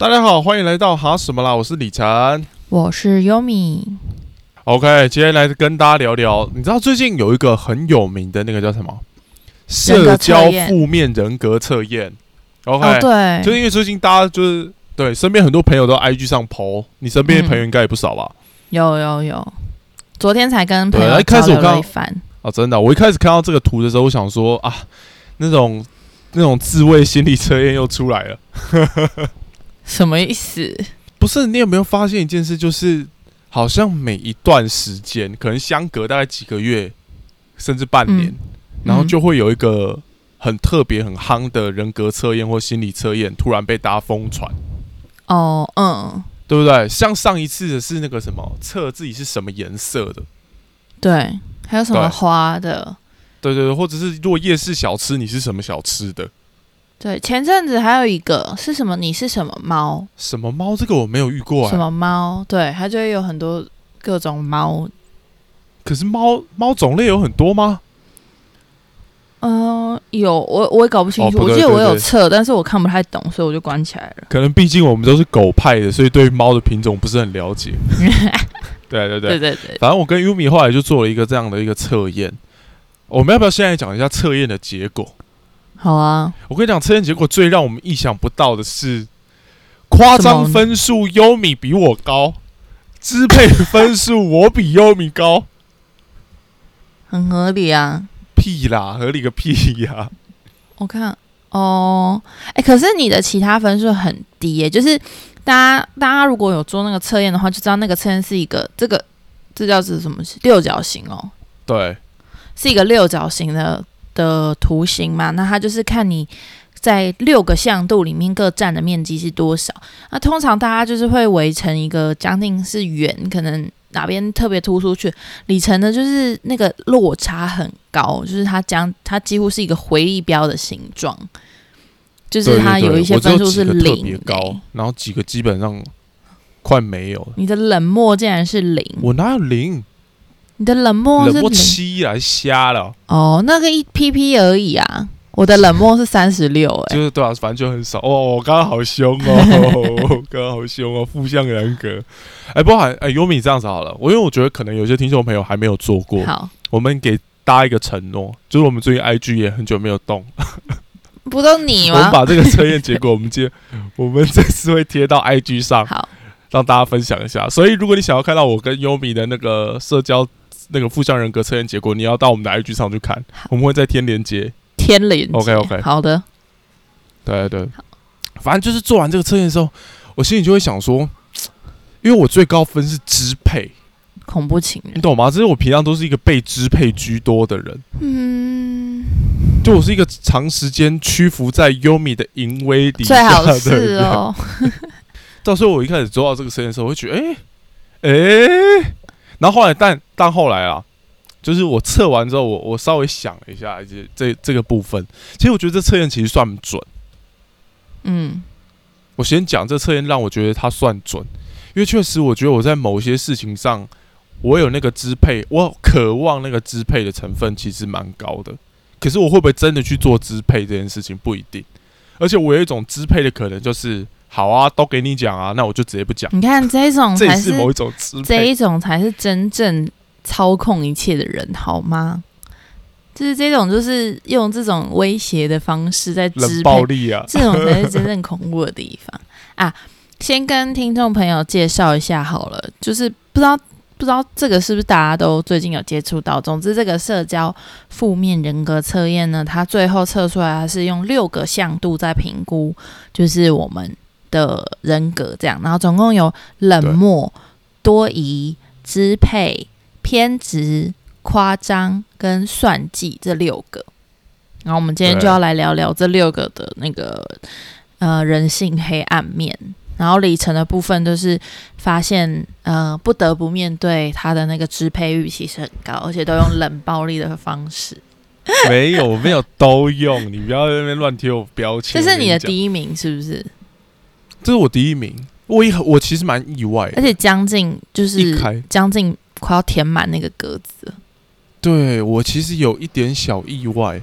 大家好，欢迎来到哈什么啦？我是李晨。我是优米。OK，今天来跟大家聊聊，你知道最近有一个很有名的那个叫什么？社交负面人格测验。OK，、哦，对，就是因为最近大家就是对身边很多朋友都 IG 上 PO，你身边的朋友应该也不少吧？有有有，昨天才跟朋友交流一开始我刚了一番。哦，真的，我一开始看到这个图的时候，我想说啊，那种那种自慰心理测验又出来了。什么意思？不是，你有没有发现一件事，就是好像每一段时间，可能相隔大概几个月，甚至半年，嗯然后就会有一个很特别、很夯的人格测验或心理测验突然被大家疯传，哦，嗯，对不对？像上一次的是那个什么测自己是什么颜色的，对，还有什么花的？对对对，或者是如果夜市小吃你是什么小吃的，对，前阵子还有一个是什么？你是什么猫？什么猫这个我没有遇过、欸，什么猫？对，它就会有很多各种猫。可是猫猫种类有很多吗？嗯、有我我也搞不清楚，哦我记得我有测，但是我看不太懂，所以我就关起来了。可能毕竟我们都是狗派的，所以对猫的品种不是很了解。对对对对对对，反正我跟 Umi 后来就做了一个这样的一个测验。我们要不要现在讲一下测验的结果？好啊，我跟你讲，测验结果最让我们意想不到的是，夸张分数优米比我高，支配分数我比优米高。很合理啊。屁啦，合理个屁呀、我看哦，哎、可是你的其他分数很低耶，就是大家大家如果有做那个测验的话，就知道那个测验是一个这个这叫是什么？六角形哦，对，是一个六角形的的图形嘛，那它就是看你。在六个向度里面各占的面积是多少？那通常大家就是会围成一个将近是圆，可能哪边特别突出去，里程呢就是那个落差很高，就是它将它几乎是一个回力标的形状，就是它有一些分数是零、别高欸，然后几个基本上快没有了。你的冷漠竟然是零，我哪有零？你的冷漠是冷漠七来瞎了，哦，那个一 pp 而已啊，我的冷漠是三十六，哎，就是对啊，反正就很少。哦，我刚刚好凶哦，刚刚好凶哦，负向人格。哎，不过哎，优米这样子好了，我因为我觉得可能有些听众朋友还没有做过，好，我们给大家一个承诺，就是我们最近 IG 也很久没有动，不都你我们？把这个测验结果，我们接，我们这次会贴到 IG 上，好，让大家分享一下。所以，如果你想要看到我跟优米的那个社交那个负向人格测验结果，你要到我们的 IG 上去看，我们会在天连接。天连接。OK，OK。好的，对对，反正就是做完这个测验的时候，我心里就会想说，因为我最高分是支配，恐怖情人，你懂吗？这是我平常都是一个被支配居多的人，嗯，就我是一个长时间屈服在优米的淫威底下的好是人。哦，到时候我一开始做到这个测验的时候，我会觉得，哎、哎、然后后来，但但后来啊，就是我测完之后，我我稍微想了一下这这这个部分，其实我觉得这测验其实算准。嗯，我先讲这测验让我觉得它算准，因为确实我觉得我在某些事情上，我有那个支配，我渴望那个支配的成分其实蛮高的。可是我会不会真的去做支配这件事情不一定，而且我有一种支配的可能就是，好啊，都给你讲啊，那我就直接不讲，你看这种才是是某一种支这。一种才是真正操控一切的人，好吗？就是这种，就是用这种威胁的方式在支冷暴，力啊，这种才是真正恐怖的地方啊！先跟听众朋友介绍一下好了，就是不知道不知道这个是不是大家都最近有接触到。总之，这个社交负面人格测验呢，它最后测出来它是用六个向度在评估，就是我们的人格这样，然后总共有冷漠、多疑、支配、偏执、夸张跟算计这六个。然后我们今天就要来聊聊这六个的那个呃人性黑暗面。然后里程的部分就是发现，呃，不得不面对他的那个支配欲其实很高，而且都用冷暴力的方式。没有没有都用，你不要在那边乱贴我标签。这是你的，第一名，是不是？这是我第一名，我也我其实蛮意外的而，且将近就一是开将近快要填满那个格子。对我其实有一点小意外，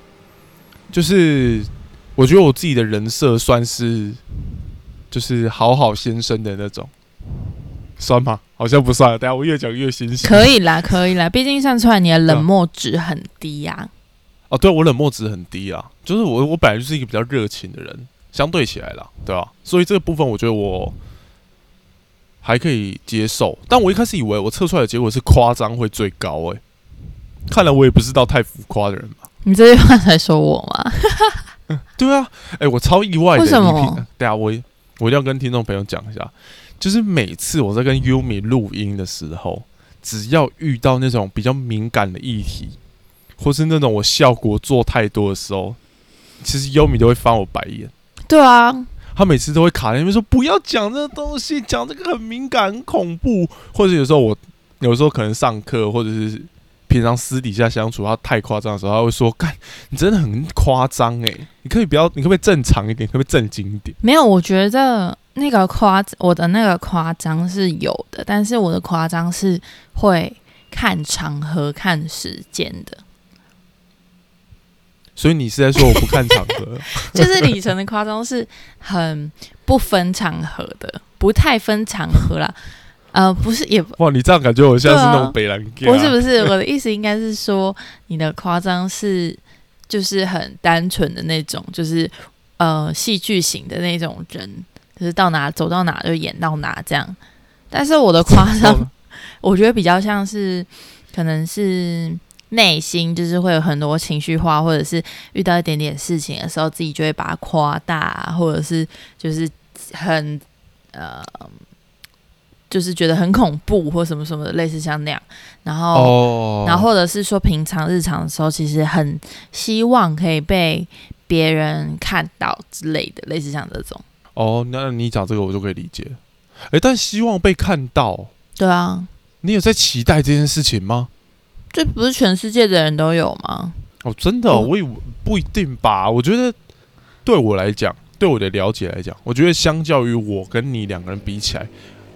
就是我觉得我自己的人设算是，就就是好好先生的那种，算吗？好像不算。等下我越讲越心虚。可以啦，可以啦，毕竟算出来你的冷漠值很低呀、哦，对我冷漠值很低啊，就是我我本来就是一个比较热情的人，相对起来了，对吧、所以这个部分我觉得我还可以接受，但我一开始以为我测出来的结果是夸张会最高诶、看来我也不是到太浮夸的人吧？你这句话才说我吗？对啊，哎、我超意外的。为什么对啊，我我一定要跟听众朋友讲一下，就是每次我在跟 Yumi 录音的时候，只要遇到那种比较敏感的议题，或是那种我效果做太多的时候，其实 Yumi 都会翻我白眼。对啊，他每次都会卡在那边说不要讲这个东西，讲这个很敏感、很恐怖，或者有时候我有时候可能上课或者是平常私底下相处，他太夸张的时候，他会说：“干，你真的很夸张哎，你可以不要，你可不可以正常一点，可不可以正经一点？没有，我觉得那个夸，我的那个夸张是有的，但是我的夸张是会看场合、看时间的，？”所以你是在说我不看场合？就是李晨的夸张是很不分场合的，不太分场合啦。呃，不是，也 哇，你这样感觉我像是那种北兰不是不是，我的意思应该是说，你的夸张是就是很单纯的那种，就是呃戏剧型的那种人，就是到哪走到哪就演到哪这样。但是我的夸张，我觉得比较像是可能是内心就是会有很多情绪化，或者是遇到一点点事情的时候，自己就会把它夸大，或者是就是很呃。就是觉得很恐怖或什么什么的，类似像那样，然后哦，然后或者是说平常日常的时候，其实很希望可以被别人看到之类的，类似像这种。哦，那你讲这个我就可以理解。哎，但希望被看到，对啊，你有在期待这件事情吗？这不是全世界的人都有吗？哦，真的我以为不一定吧。我觉得对我来讲，对我的了解来讲，我觉得相较于我跟你两个人比起来，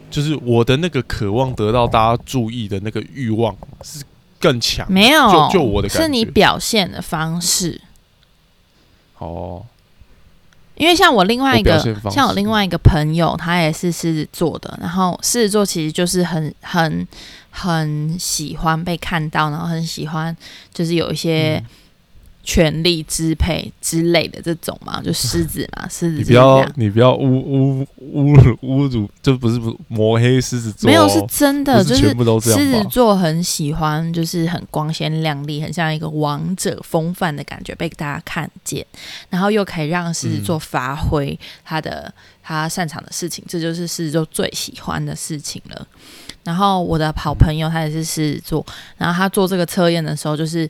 就是我的那个渴望得到大家注意的那个欲望是更强。没有，就就我的感觉是你表现的方式。哦，因为像我另外一个像我另外一个朋友，他也是狮子座的，然后狮子座其实就是很很很喜欢被看到，然后很喜欢就是有一些嗯权力支配之类的这种嘛，就 狮子嘛，狮子你不。要你不要侮侮侮辱侮辱，这不是不是抹黑狮子座、哦，没有是真的，就是是全部都这狮子？座很喜欢，就是很光鲜亮丽，很像一个王者风范的感觉被大家看见，然后又可以让狮子座发挥他的、他擅长的事情，这就是狮子座最喜欢的事情了。然后我的好朋友他也是狮子座，然后他做这个测验的时候就是。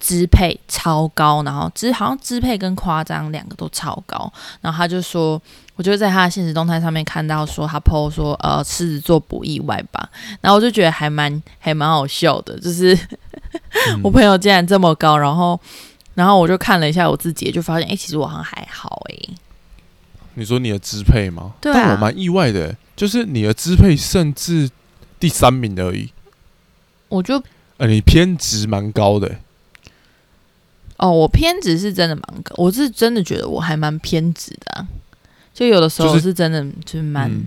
支配超高，然后支好像支配跟夸张两个都超高，然后他就说，我就在他的现实动态上面看到说他 PO 说，呃，狮子座不意外吧，然后我就觉得还蛮还蛮好笑的，就是嗯。我朋友竟然这么高，然后然后我就看了一下我自己，就发现哎、诶其实我好像还好哎、你说你的支配吗？对啊。但我蛮意外的，就是你的支配甚至第三名而已，我就呃，你偏执蛮高的。哦，我偏执是真的蛮高，我是真的觉得我还蛮偏执的、啊，就有的时候就是是真的就是蛮、嗯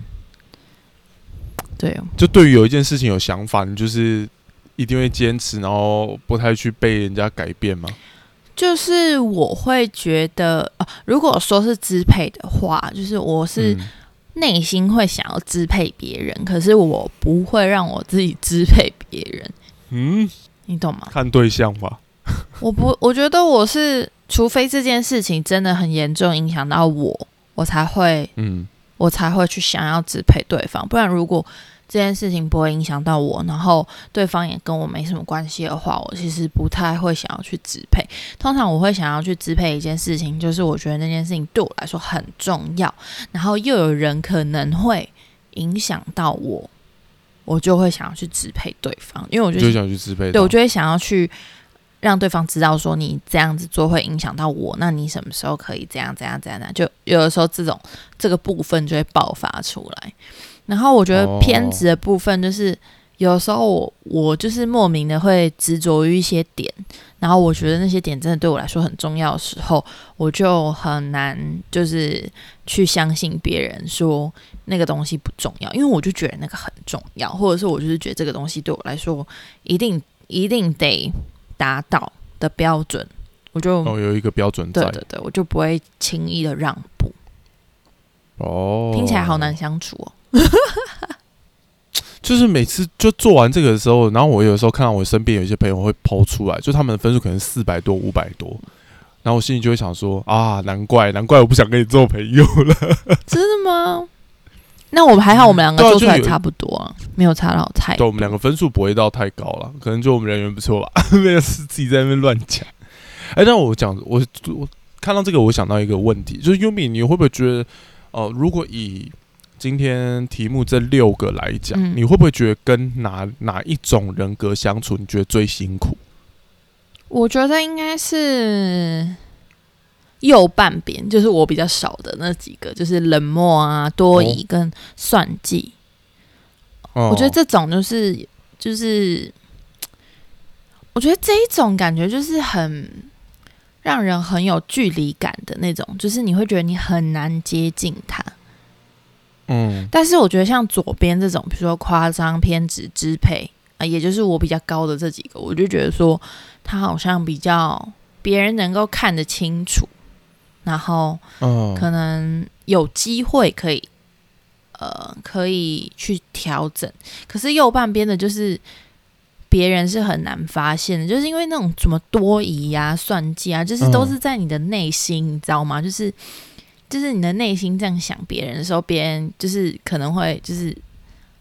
对，就对于有一件事情有想法，你就是一定会坚持，然后不太去被人家改变吗？就是我会觉得，呃，如果说是支配的话，就是我是嗯内心会想要支配别人，可是我不会让我自己支配别人，嗯，你懂吗？看对象吧。我不，我觉得我是，除非这件事情真的很严重影响到我，我才会，嗯，我才会去想要支配对方。不然，如果这件事情不会影响到我，然后对方也跟我没什么关系的话，我其实不太会想要去支配。通常我会想要去支配一件事情，就是我觉得那件事情对我来说很重要，然后又有人可能会影响到我，我就会想要去支配对方，因为我觉得就想去支配。对，我就会想要去让对方知道说你这样子做会影响到我，那你什么时候可以这样这样这样这样？就有的时候这种这个部分就会爆发出来。然后我觉得哦偏执的部分就是有时候我我就是莫名的会执着于一些点，然后我觉得那些点真的对我来说很重要的时候，我就很难就是去相信别人说那个东西不重要，因为我就觉得那个很重要，或者是我就是觉得这个东西对我来说一定一定得达到的标准，我就哦，有一个标准在对对对，我就不会轻易的让步。哦，听起来好难相处哦。就是每次就做完这个的时候，然后我有时候看到我身边有一些朋友会抛出来，就他们的分数可能四百多、五百多，然后我心里就会想说啊，难怪难怪我不想跟你做朋友了。真的吗？那我们还好，我们两个做出来差不多啊，没有差到太对，我们两个分数不会到太高了，可能就我们人缘不错吧，没有是自己在那边乱讲。哎，那我讲我我看到这个，我想到一个问题，就是优米，你会不会觉得，哦、如果以今天题目这六个来讲，嗯你会不会觉得跟哪哪一种人格相处，你觉得最辛苦？我觉得应该是右半边，就是我比较少的那几个，就是冷漠啊、多疑跟算计。哦我觉得这种就是就是，我觉得这一种感觉就是很让人很有距离感的那种，就是你会觉得你很难接近他。嗯但是我觉得像左边这种，比如说夸张、偏执、支配啊、也就是我比较高的这几个，我就觉得说他好像比较别人能够看得清楚，然后嗯可能有机会可以呃可以去调整。可是右半边的就是别人是很难发现的，就是因为那种什么多疑啊、算计啊，就是都嗯是在你的内心，你知道吗？就是就是你的内心这样想别人的时候，别人就是可能会就是。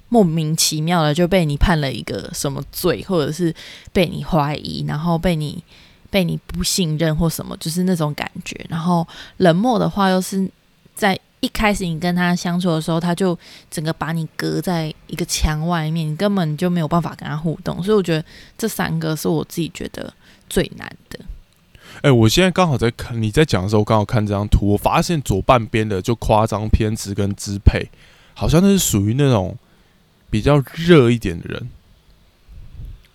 莫名其妙的就被你判了一个什么罪，或者是被你怀疑，然后被你被你不信任或什么，就是那种感觉。然后冷漠的话，又是在一开始你跟他相处的时候，他就整个把你隔在一个墙外面，你根本就没有办法跟他互动。所以我觉得这三个是我自己觉得最难的。哎、我现在刚好在看你在讲的时候，刚好看这张图，我发现左半边的就夸张、偏执跟支配，好像那是属于那种比较热一点的人，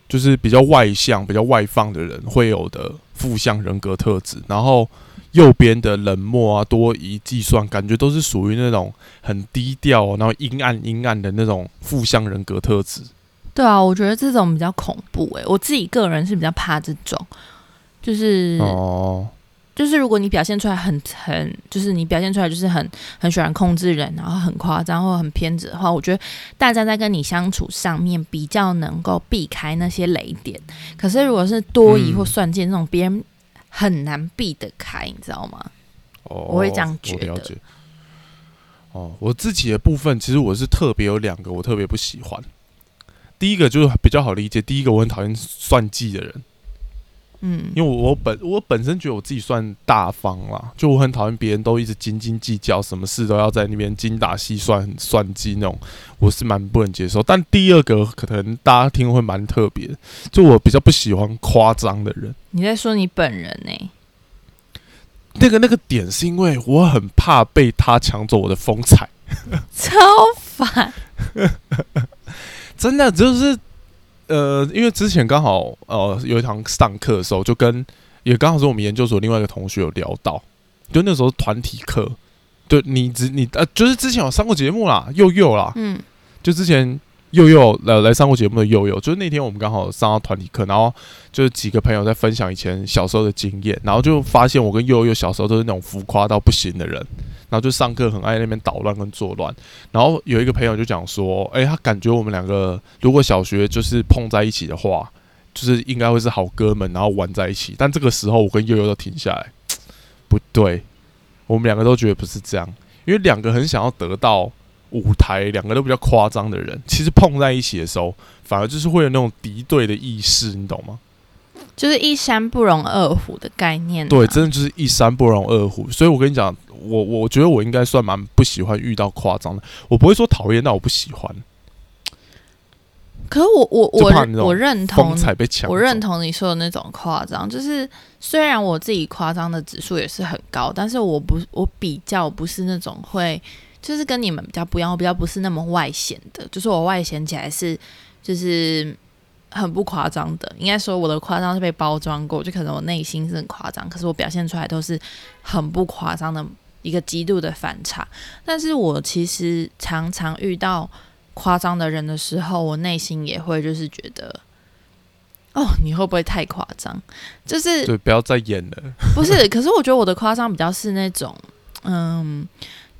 就是比较外向、比较外放的人会有的负向人格特质。然后右边的冷漠啊、多疑、计算，感觉都是属于那种很低调、然后阴暗、阴暗的那种负向人格特质。对啊，我觉得这种比较恐怖诶、我自己个人是比较怕这种，就是、哦，就是如果你表现出来很很，就是你表现出来就是很很喜欢控制人，然后很夸张或很偏执的话，我觉得大家在跟你相处上面比较能够避开那些雷点。可是如果是多疑嗯或算计那种，别人很难避得开，你知道吗？哦，我会这样觉得。哦，我自己的部分，其实我是特别有两个我特别不喜欢。第一个就是比较好理解，第一个我很讨厌算计的人，嗯，因为我我本我本身觉得我自己算大方啦，就我很讨厌别人都一直斤斤计较，什么事都要在那边精打细算、很算计那种，我是蛮不能接受。但第二个可能大家听会蛮特别，就我比较不喜欢夸张的人。你在说你本人呢、那个那个点是因为我很怕被他抢走我的风采。超烦。真的就是，呃，因为之前刚好呃有一堂上课的时候，就跟也刚好是我们研究所另外一个同学有聊到，就那时候团体课，对你只你呃就是之前有上过节目啦，佑佑啦，嗯。就之前佑佑来来上过节目的佑佑，就是那天我们刚好上到团体课，然后就是几个朋友在分享以前小时候的经验，然后就发现我跟佑佑小时候都是那种浮夸到不行的人，然后就上课很爱那边捣乱跟作乱，然后有一个朋友就讲说，诶，他感觉我们两个如果小学就是碰在一起的话，就是应该会是好哥们，然后玩在一起，但这个时候我跟悠悠都停下来，不对，我们两个都觉得不是这样，因为两个很想要得到。舞台两个都比较夸张的人，其实碰在一起的时候，反而就是会有那种敌对的意识，你懂吗？就是一山不容二虎的概念、啊。对，真的就是一山不容二虎。所以我跟你讲，我我觉得我应该算蛮不喜欢遇到夸张的，我不会说讨厌，但我不喜欢可是我我我我认同。我认同你说的那种夸张，就是虽然我自己夸张的指数也是很高，但是我不我比较不是那种会，就是跟你们比较不一样，我比较不是那么外显的，就是我外显起来是就是很不夸张的。应该说我的夸张是被包装过，就可能我内心是很夸张，可是我表现出来都是很不夸张的一个极度的反差。但是我其实常常遇到夸张的人的时候，我内心也会就是觉得。哦，你会不会太夸张？就是对，不要再演了。不是，可是我觉得我的夸张比较是那种，嗯，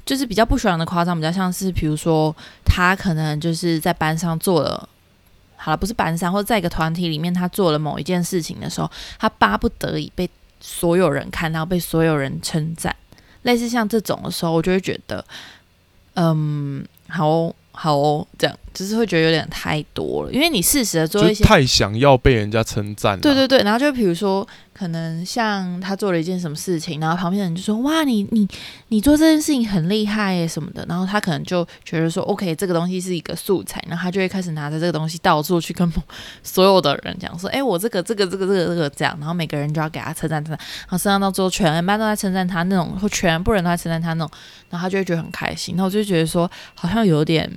就是比较不喜欢的夸张，比较像是，比如说他可能就是在班上做了，好了，不是班上，或者在一个团体里面，他做了某一件事情的时候，他巴不得已被所有人看到，被所有人称赞，类似像这种的时候，我就会觉得，嗯，好。好哦，这样就是会觉得有点太多了，因为你适时的做一些太想要被人家称赞。对对对，然后就比如说。可能像他做了一件什么事情，然后旁边的人就说：“哇，你你你做这件事情很厉害耶什么的。”然后他可能就觉得说：“OK，这个东西是一个素材。”然后他就会开始拿着这个东西到处去跟所有的人讲说：“哎，我这个这个这个这个这个这样。”然后每个人就要给他称赞称赞，然后称赞到最后全班都在称赞他那种，或全部人都在称赞他那种，然后他就会觉得很开心。然后我就觉得说，好像有点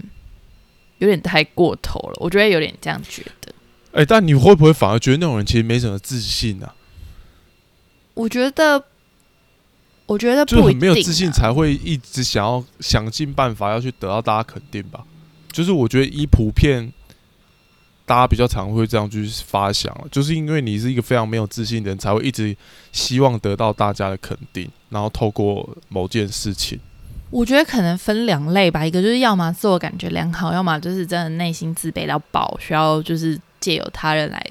有点太过头了，我觉得有点这样觉得。哎，但你会不会反而觉得那种人其实没什么自信呢？我觉得，我觉得就很没有自信，才会一直想要想尽办法要去得到大家肯定吧。就是我觉得，以普遍大家比较常会这样去发想，就是因为你是一个非常没有自信的人，才会一直希望得到大家的肯定，然后透过某件事情。我觉得可能分两类吧，一个就是要么自我感觉良好，要么就是真的内心自卑到爆，需要就是借由他人来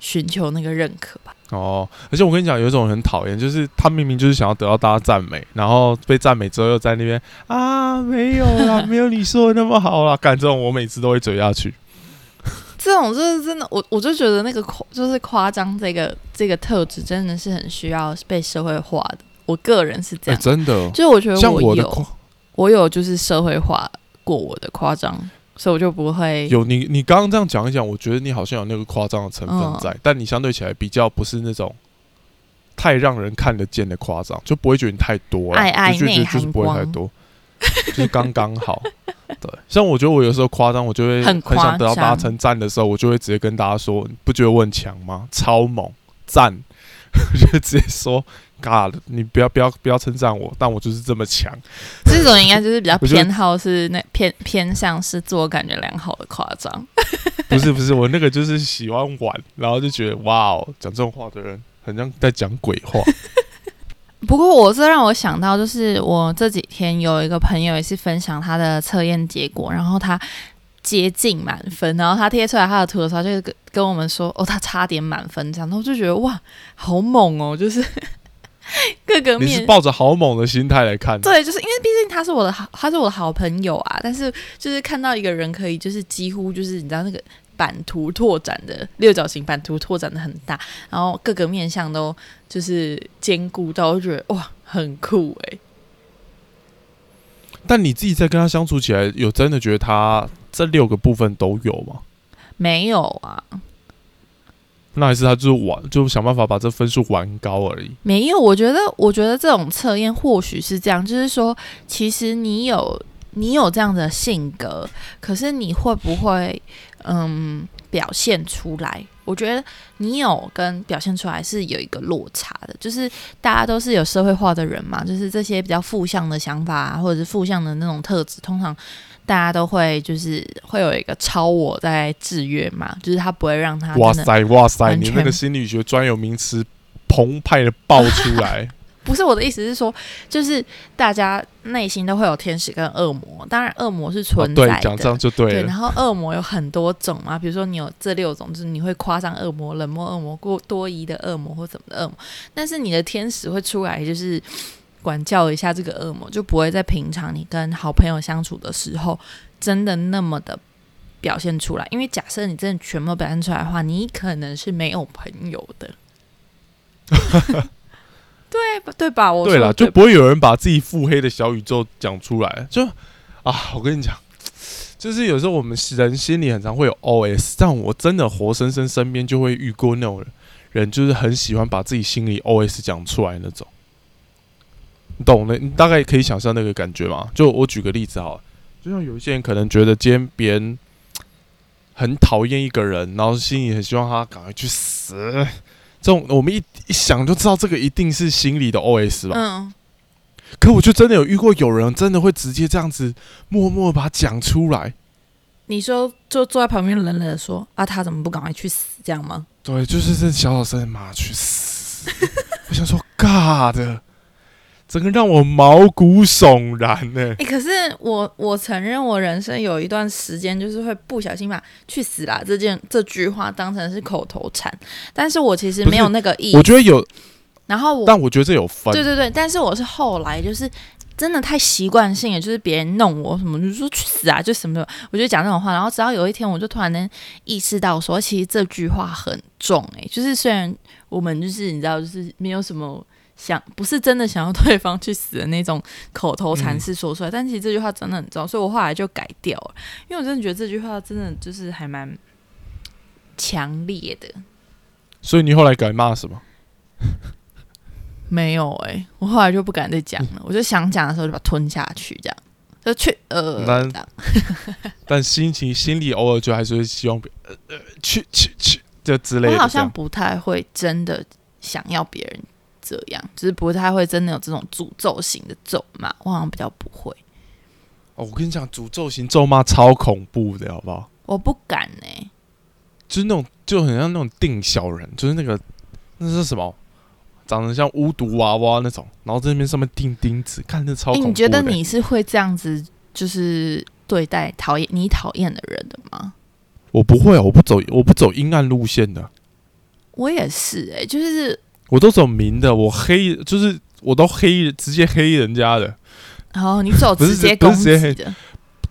寻求那个认可吧。哦，而且我跟你讲，有一种很讨厌，就是他明明就是想要得到大家赞美，然后被赞美之后又在那边啊，没有啦，没有你说的那么好啦。干这种我每次都会嘴下去。这种就是真的，我我就觉得那个夸就是夸张这个这个特质真的是很需要被社会化的。我个人是这样，真的，就是我觉得我有我有就是社会化过我的夸张。所以我就不会有你，你刚刚这样讲一讲，我觉得你好像有那个夸张的成分在，但你相对起来比较不是那种太让人看得见的夸张，就不会觉得你太多了，就觉得就是不会太多，就是刚刚好。对，像我觉得我有时候夸张，我就会很想得到大家称赞的时候，我就会直接跟大家说：“不觉得我很强吗？超猛，赞！” 我就直接说。God，你不要不要不要称赞我，但我就是这么强。这种应该就是比较 偏好是那偏偏向是自我感觉良好的夸张。不是不是，我那个就是喜欢玩，然后就觉得哇哦，讲这种话的人很像在讲鬼话。不过我这让我想到，就是我这几天有一个朋友也是分享他的测验结果，然后他接近满分，然后他贴出来他的图的时候，就跟跟我们说哦，他差点满分这样，然后就觉得哇，好猛哦，就是。各个面，你是抱着好猛的心态来看，对，就是因为毕竟他是我的好，他是我的好朋友啊。但是就是看到一个人可以，就是几乎就是你知道那个版图拓展的六角形版图拓展的很大，然后各个面相都就是兼顾到，我觉得哇，很酷哎。但你自己在跟他相处起来，有真的觉得他这六个部分都有吗？没有啊。那还是他就是玩，就想办法把这分数玩高而已。没有，我觉得，我觉得这种测验或许是这样，就是说，其实你有你有这样的性格，可是你会不会嗯表现出来？我觉得你有跟表现出来是有一个落差的，就是大家都是有社会化的人嘛，就是这些比较负向的想法或者是负向的那种特质，通常。大家都会就是会有一个超我在制约嘛，就是他不会让他哇塞哇塞，你那个心理学专有名词澎湃的爆出来。不是我的意思是说，就是大家内心都会有天使跟恶魔，当然恶魔是存在的，讲这样就对了。然后恶魔有很多种嘛，比如说你有这六种，就是你会夸张恶魔、冷漠恶魔、过多疑的恶魔或怎么的恶魔，但是你的天使会出来，就是。管教一下这个恶魔，就不会在平常你跟好朋友相处的时候，真的那么的表现出来。因为假设你真的全部表现出来的话，你可能是没有朋友的。对 对吧？我对了，就不会有人把自己腹黑的小宇宙讲出来。就啊，我跟你讲，就是有时候我们人心里很常会有 OS，但我真的活生生身边就会遇过那种人，就是很喜欢把自己心里 OS 讲出来那种。你懂的，你大概可以想象那个感觉嘛？就我举个例子哈，就像有一些人可能觉得今天别人很讨厌一个人，然后心里很希望他赶快去死。这种我们一一想就知道，这个一定是心里的 OS 吧。嗯，可我就真的有遇过有人真的会直接这样子默默把它讲出来。你说就坐在旁边冷冷的说啊，他怎么不赶快去死这样吗？对，就是这小小声，妈去死！我想说，尬的，整个让我毛骨悚然呢、哎、可是我我承认，我人生有一段时间就是会不小心把“去死啦”这件这句话当成是口头禅，但是我其实没有那个意思。我觉得有，然后我但我觉得这有分。对对对，但是我是后来就是真的太习惯性了，就是别人弄我什么，就说去死啊，就什么的，我就讲这种话。然后直到有一天，我就突然能意识到说，其实这句话很重诶、就是虽然我们就是你知道，就是没有什么。想不是真的想要对方去死的那种口头禅式说出来，但其实这句话真的很重，所以我后来就改掉了，因为我真的觉得这句话真的就是还蛮强烈的。所以你后来改骂什么？没有哎、我后来就不敢再讲了，我就想讲的时候就把它吞下去，这样就去呃，那这样 但心情心里偶尔就还是会希望别呃呃去去去这之类的。我好像不太会真的想要别人这样，就是不太会真的有这种诅咒型的咒骂，我好像比较不会，哦，我跟你讲，诅咒型咒骂超恐怖的，好不好？我不敢呢、就是那种就很像那种定小人，就是那个那是什么，长得像巫毒娃娃那种，然后在那边上面钉钉子，看着超。你觉得你是会这样子，就是对待讨厌你讨厌的人的吗？我不会啊，我不走我不走阴暗路线的，我也是哎、就是我都走明的，我黑就是我都黑直接黑人家的，然后你走直接攻不是直接黑击的，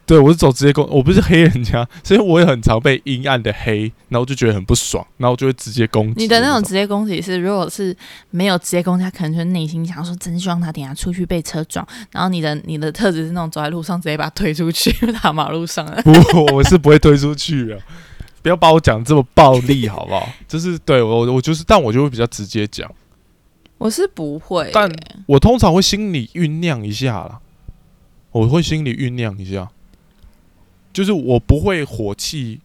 对我是走直接攻，我不是黑人家，所以我也很常被阴暗的黑，然后我就觉得很不爽，然后就会直接攻击你的那种种直接攻击是，如果是没有直接攻击，他可能就是内心想说，真希望他等下出去被车撞。然后你的你的特质是那种走在路上直接把他推出去，打马路上了。不，我是不会推出去的。不要把我讲这么暴力，好不好？就是对我，我就是，但我就会比较直接讲。我是不会、但欸我通常会心里酝酿一下啦，我会心里酝酿一下，就是我不会火气，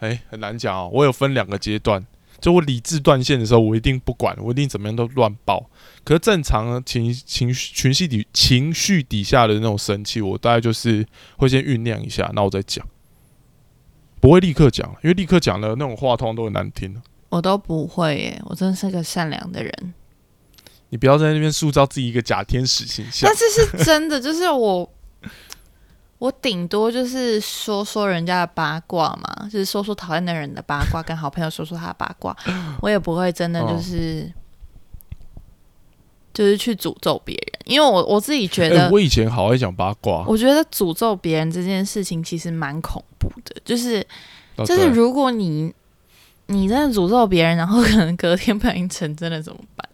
哎、很难讲哦。我有分两个阶段，就我理智断线的时候，我一定不管，我一定怎么样都乱爆。可是正常呢情情绪情绪底情绪底下的那种生气，我大概就是会先酝酿一下，那我再讲，不会立刻讲，因为立刻讲的那种话通常都很难听。我都不会耶、我真的是个善良的人。你不要在那边塑造自己一个假天使形象但。是是真的，就是我，我顶多就是说说人家的八卦嘛，就是说说讨厌的人的八卦，跟好朋友说说他的八卦，我也不会真的就是。就是去诅咒别人，因为我我自己觉哎、得，我以前好爱讲八卦，我觉得诅咒别人这件事情其实蛮恐怖的，就是哦就是如果你你真的诅咒别人，然后可能隔天不小心成真了怎么办？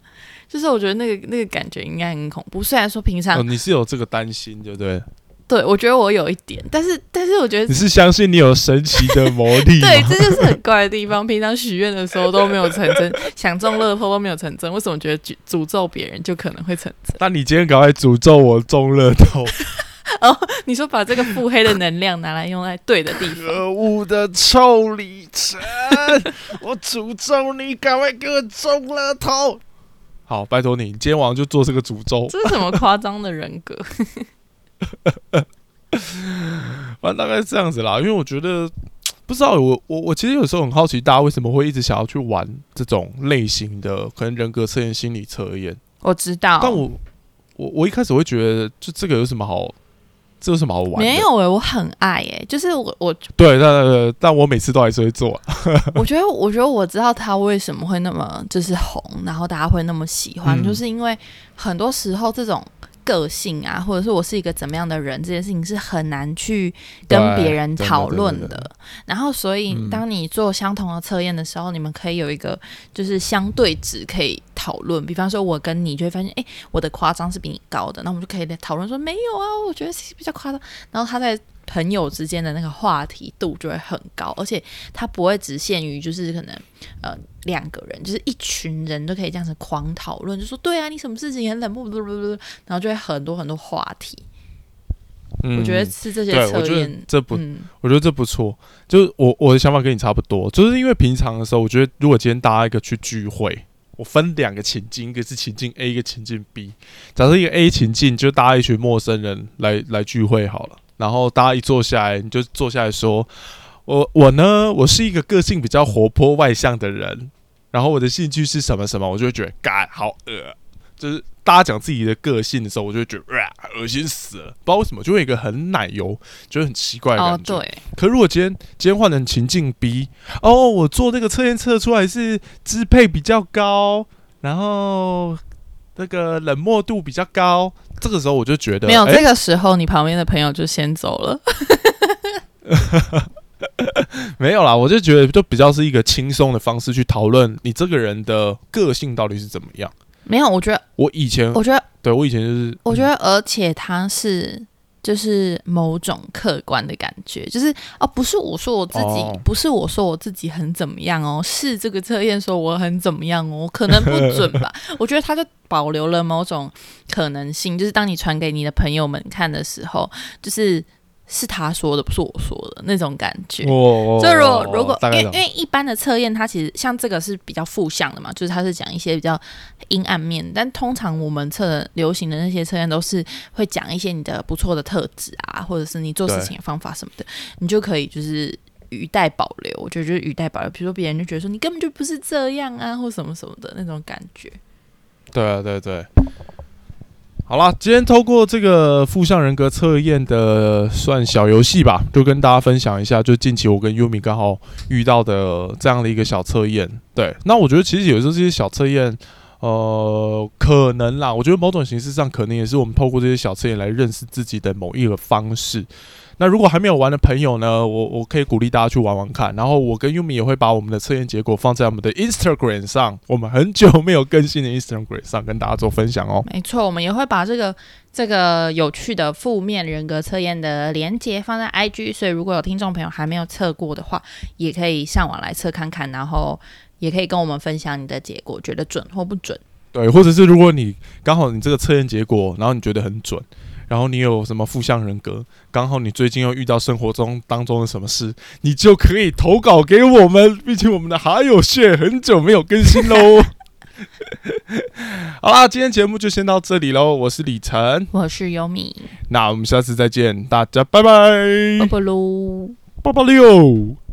就是我觉得那个那个感觉应该很恐怖。虽然说平常、哦，你是有这个担心，对不对？对我觉得我有一点，但是但是我觉得你是相信你有神奇的魔力？对，这就是很怪的地方。平常许愿的时候都没有成真，想中乐透都没有成真，为什么觉得诅诅咒别人就可能会成真？那你今天赶快诅咒我中乐透，哦你说把这个腹黑的能量拿来用在对的地方，可恶的臭李晨！我诅咒你，赶快给我中乐透！好，拜托你，你今天晚上就做这个诅咒。这是什么夸张的人格？反正大概是这样子啦，因为我觉得 不知道我我我其实有时候很好奇，大家为什么会一直想要去玩这种类型的可能人格测验、心理测验。我知道，但我我我一开始会觉得，就这个有什么好，这有什么好玩？没有诶、我很爱诶、就是我我对，但但但我每次都还是会做、啊。我觉得，我觉得我知道他为什么会那么就是红，然后大家会那么喜欢，嗯就是因为很多时候这种个性啊，或者是我是一个怎么样的人，这件事情是很难去跟别人讨论的的。然后，所以嗯当你做相同的测验的时候，你们可以有一个就是相对值可以讨论。比方说，我跟你就会发现，哎，我的夸张是比你高的，那我们就可以讨论说，没有啊，我觉得是比较夸张。然后他在朋友之间的那个话题度就会很高，而且它不会只限于就是可能呃两个人，就是一群人都可以这样子狂讨论，就说对啊，你什么事情很冷漠，不不不不，然后就会很多很多话题。嗯我觉得是这些对，我觉得测验，这不，嗯，我觉得这不错。就是我我的想法跟你差不多，就是因为平常的时候，我觉得如果今天大家一个去聚会，我分两个情境，一个是情境 A，一个情境 B。假设一个 A 情境，就大家一群陌生人来来聚会好了，然后大家一坐下来，你就坐下来说，我我呢，我是一个个性比较活泼外向的人，然后我的兴趣是什么什么，我就会觉得，干好恶，就是大家讲自己的个性的时候，我就会觉得，哇、恶心死了，不知道为什么，就会有一个很奶油，觉得很奇怪的哦感觉。对，可如果今天今天换成情境 B，哦，我做那个测验测出来是支配比较高，然后那个冷漠度比较高，这个时候我就觉得没有这个时候，你旁边的朋友就先走了。没有啦，我就觉得就比较是一个轻松的方式去讨论你这个人的个性到底是怎么样。没有，我觉得，我以前我觉得，对我以前就是我觉得，而且他是。就是某种客观的感觉，就是哦，不是我说我自己，哦不是我说我自己很怎么样哦，是这个测验说我很怎么样哦，可能不准吧。我觉得它就保留了某种可能性，就是当你传给你的朋友们看的时候，就是是他说的，不是我说的那种感觉。我就如果如果因为因为一般的测验，它其实像这个是比较负向的嘛，就是它是讲一些比较阴暗面，但通常我们测的流行的那些测验都是会讲一些你的不错的特质啊，或者是你做事情的方法什么的，你就可以就是语带保留。我觉得就是语带保留，比如说别人就觉得说你根本就不是这样啊，或什么什么的那种感觉。对啊，对对。好啦，今天透过这个负向人格测验的算小游戏吧，就跟大家分享一下，就近期我跟优米刚好遇到的这样的一个小测验。对，那我觉得其实有时候这些小测验，呃，可能啦，我觉得某种形式上可能也是我们透过这些小测验来认识自己的某一个方式。那如果还没有玩的朋友呢，我我可以鼓励大家去玩玩看。然后我跟优米也会把我们的测验结果放在我们的 Instagram 上，我们很久没有更新的 Instagram 上跟大家做分享哦。没错，我们也会把这个这个有趣的负面人格测验的连接放在 IG，所以如果有听众朋友还没有测过的话，也可以上网来测看看，然后也可以跟我们分享你的结果，觉得准或不准。对，或者是如果你刚好你这个测验结果，然后你觉得很准，然后你有什么负向人格，刚好你最近又遇到生活中当中的什么事，你就可以投稿给我们。毕竟我们的还有血很久没有更新喽。好啦，今天节目就先到这里喽。我是李晨，我是优米，那我们下次再见，大家拜拜，拜拜喽。八八六。